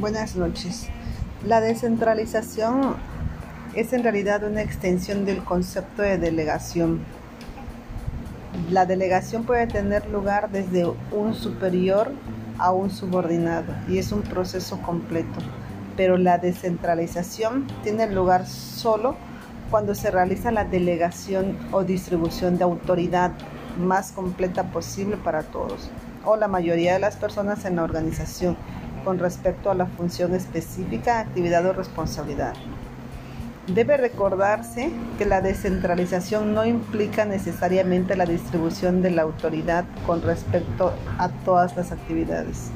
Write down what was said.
Buenas noches. La descentralización es en realidad una extensión del concepto de delegación. La delegación puede tener lugar desde un superior a un subordinado y es un proceso completo, pero la descentralización tiene lugar solo cuando se realiza la delegación o distribución de autoridad más completa posible para todos o la mayoría de las personas en la organización con respecto a la función específica, actividad o responsabilidad. Debe recordarse que la descentralización no implica necesariamente la distribución de la autoridad con respecto a todas las actividades.